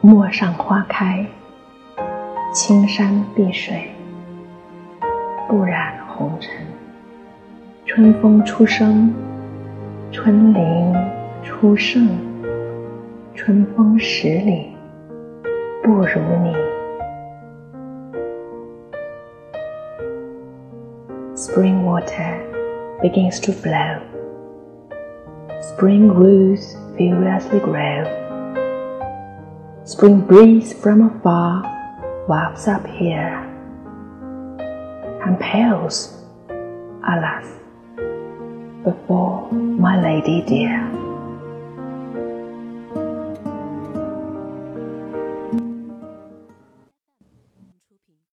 陌上花开，青山碧水，不染红尘。春风初生，春林初盛，春风十里不如你。Spring water begins to flow. Spring roots furiously grow. Spring breeze from afar wafts up here and pales, alas, before my lady dear.